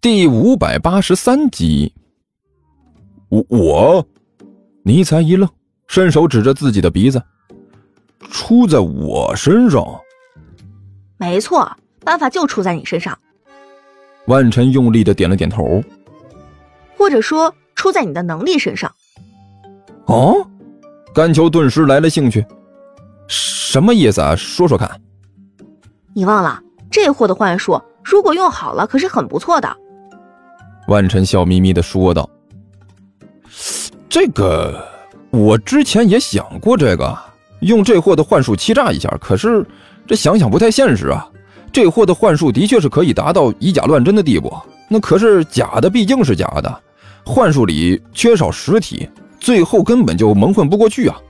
第五百八十三集。我我，尼才一愣，伸手指着自己的鼻子，出在我身上。没错，办法就出在你身上。万晨用力的点了点头，或者说出在你的能力身上。哦，甘球顿时来了兴趣，什么意思啊？说说看。你忘了这货的幻术，如果用好了，可是很不错的。万晨笑眯眯的说道：“这个我之前也想过，这个用这货的幻术欺诈一下，可是这想想不太现实啊。这货的幻术的确是可以达到以假乱真的地步，那可是假的毕竟是假的，幻术里缺少实体，最后根本就蒙混不过去啊。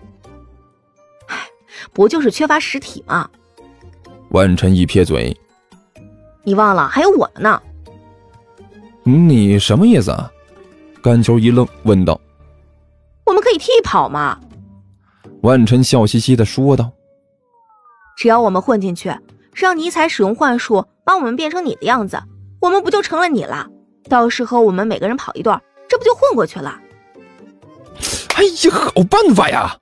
唉，不就是缺乏实体吗？”万晨一撇嘴：“你忘了还有我呢。”你什么意思啊？甘球一愣，问道：“我们可以替跑吗？”万晨笑嘻嘻的说道：“只要我们混进去，让尼采使用幻术把我们变成你的样子，我们不就成了你了？到时候我们每个人跑一段，这不就混过去了？”哎呀，好办法呀！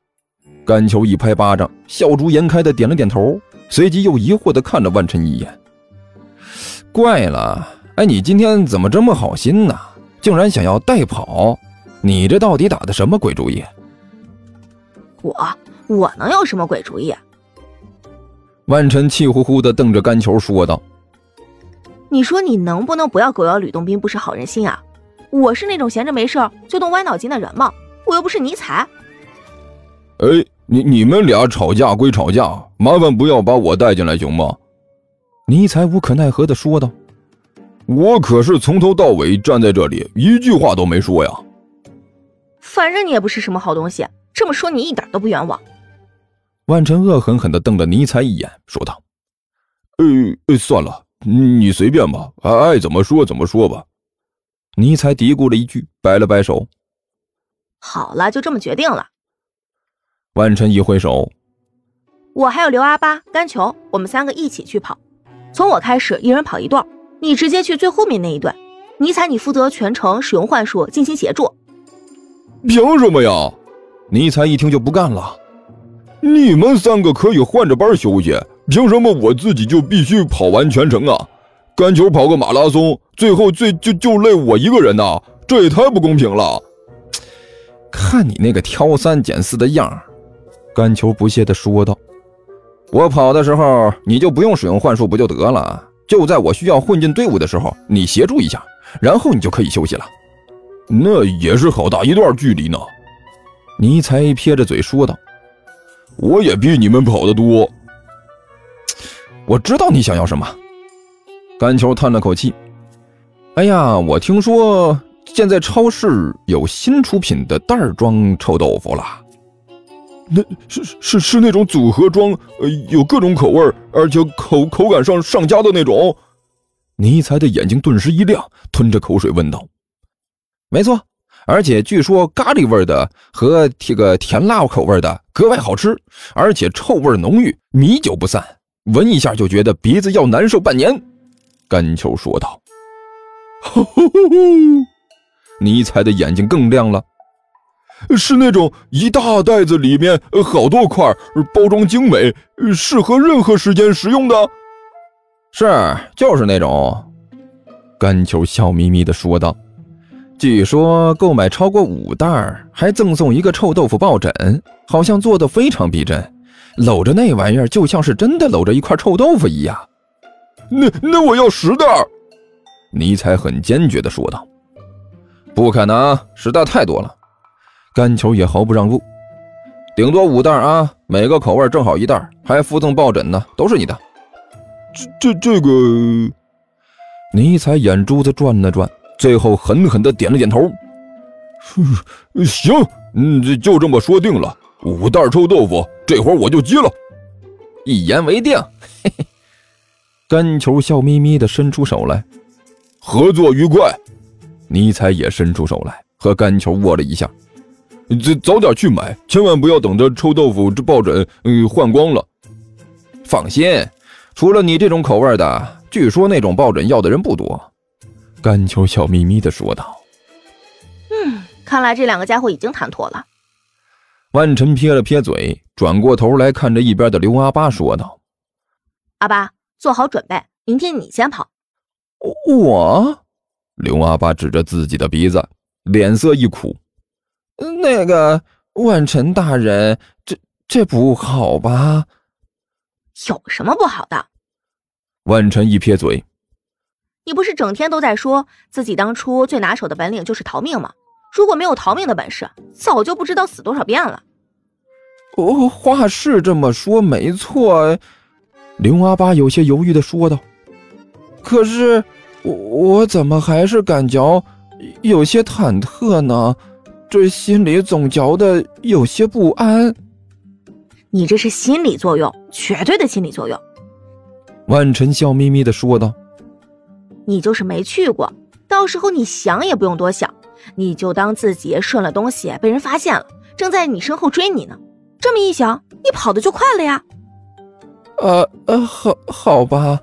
甘球一拍巴掌，笑逐颜开的点了点头，随即又疑惑的看了万晨一眼：“怪了。”哎，你今天怎么这么好心呢？竟然想要带跑，你这到底打的什么鬼主意？我我能有什么鬼主意？万晨气呼呼的瞪着甘球说道：“你说你能不能不要狗咬吕洞宾不识好人心啊？我是那种闲着没事就动歪脑筋的人吗？我又不是尼采。”哎，你你们俩吵架归吵架，麻烦不要把我带进来行吗？尼采无可奈何的说道。我可是从头到尾站在这里，一句话都没说呀。反正你也不是什么好东西，这么说你一点都不冤枉。万晨恶狠狠地瞪了尼采一眼，说道：“呃，算了，你随便吧，爱怎么说怎么说吧。”尼采嘀咕了一句，摆了摆手：“好了，就这么决定了。”万晨一挥手：“我还有刘阿八、甘球，我们三个一起去跑，从我开始，一人跑一段。”你直接去最后面那一段，尼采，你负责全程使用幻术进行协助。凭什么呀？尼采一听就不干了。你们三个可以换着班休息，凭什么我自己就必须跑完全程啊？干球跑个马拉松，最后最就就累我一个人呐，这也太不公平了。看你那个挑三拣四的样儿，干球不屑地说道：“我跑的时候，你就不用使用幻术，不就得了？”就在我需要混进队伍的时候，你协助一下，然后你就可以休息了。那也是好大一段距离呢。尼才撇着嘴说道：“我也比你们跑得多。”我知道你想要什么。甘球叹了口气：“哎呀，我听说现在超市有新出品的袋装臭豆腐了。”那是是是那种组合装，呃，有各种口味，而且口口感上上佳的那种。尼才的眼睛顿时一亮，吞着口水问道：“没错，而且据说咖喱味的和这个甜辣口味的格外好吃，而且臭味浓郁，弥久不散，闻一下就觉得鼻子要难受半年。”甘秋说道。尼才的眼睛更亮了。是那种一大袋子里面好多块，包装精美，适合任何时间食用的。是，就是那种。甘球笑眯眯地说道：“据说购买超过五袋还赠送一个臭豆腐抱枕，好像做的非常逼真，搂着那玩意儿就像是真的搂着一块臭豆腐一样。”那那我要十袋。尼采很坚决地说道：“不可能，十袋太多了。”甘球也毫不让步，顶多五袋啊，每个口味正好一袋，还附赠抱枕呢，都是你的。这这这个，尼采眼珠子转了转，最后狠狠的点了点头。行，嗯，就这么说定了，五袋臭豆腐，这活我就接了。一言为定。嘿嘿，甘球笑眯眯的伸出手来，合作愉快。尼采也伸出手来，和甘球握了一下。早早点去买，千万不要等着臭豆腐这抱枕嗯换光了。放心，除了你这种口味的，据说那种抱枕要的人不多。甘秋笑眯眯的说道：“嗯，看来这两个家伙已经谈妥了。”万晨撇了撇嘴，转过头来看着一边的刘阿八说道：“阿八，做好准备，明天你先跑。”我，刘阿八指着自己的鼻子，脸色一苦：“那个万晨大人，这这不好吧？”有什么不好的？万晨一撇嘴：“你不是整天都在说自己当初最拿手的本领就是逃命吗？如果没有逃命的本事，早就不知道死多少遍了。”哦，话是这么说没错。”刘阿八有些犹豫的说道。“可是我我怎么还是感觉有些忐忑呢？这心里总觉得有些不安。”你这是心理作用，绝对的心理作用。”万晨笑眯眯的说道。“你就是没去过，到时候你想也不用多想，你就当自己顺了东西被人发现了，正在你身后追你呢。这么一想，你跑的就快了呀。”“呃呃，好好吧。”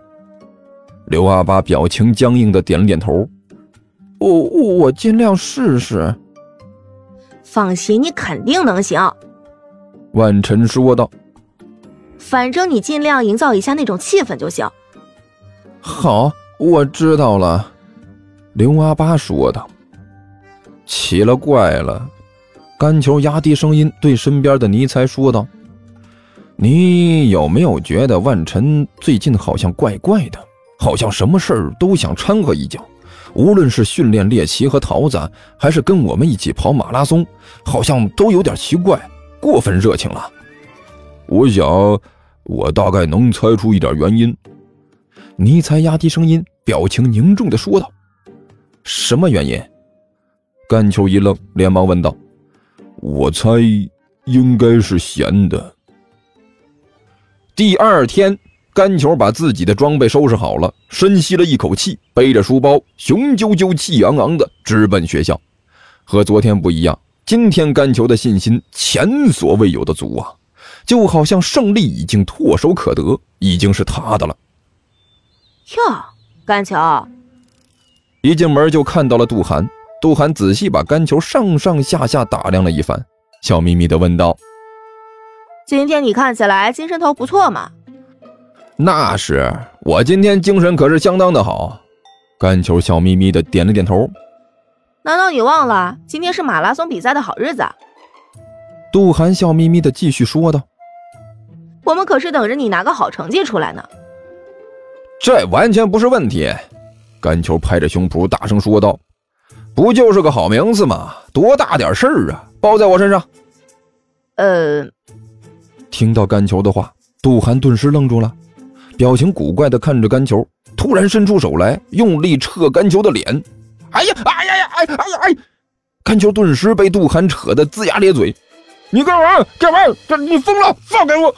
刘阿八表情僵硬的点了点头，“我我尽量试试。”“放心，你肯定能行。”万晨说道：“反正你尽量营造一下那种气氛就行。”“好，我知道了。”刘阿八说道。奇了怪了，甘球压低声音对身边的尼才说道：“你有没有觉得万晨最近好像怪怪的？好像什么事儿都想掺和一脚，无论是训练猎奇和桃子，还是跟我们一起跑马拉松，好像都有点奇怪。”过分热情了，我想，我大概能猜出一点原因。尼采压低声音，表情凝重的说道：“什么原因？”甘秋一愣，连忙问道：“我猜应该是闲的。”第二天，甘球把自己的装备收拾好了，深吸了一口气，背着书包，雄赳赳、气昂昂的直奔学校。和昨天不一样。今天甘球的信心前所未有的足啊，就好像胜利已经唾手可得，已经是他的了。哟，甘球，一进门就看到了杜涵。杜涵仔细把甘球上上下下打量了一番，笑眯眯的问道：“今天你看起来精神头不错嘛？”“那是，我今天精神可是相当的好。”甘球笑眯眯的点了点头。难道你忘了今天是马拉松比赛的好日子？杜涵笑眯眯的继续说道：“我们可是等着你拿个好成绩出来呢。”这完全不是问题。甘球拍着胸脯大声说道：“不就是个好名次吗？多大点事儿啊！包在我身上。”呃，听到甘球的话，杜涵顿时愣住了，表情古怪的看着干球，突然伸出手来，用力扯干球的脸。哎呀，哎呀呀，哎，哎呀，哎！甘球顿时被杜涵扯得龇牙咧嘴。你干嘛？干嘛？这你疯了？放开我！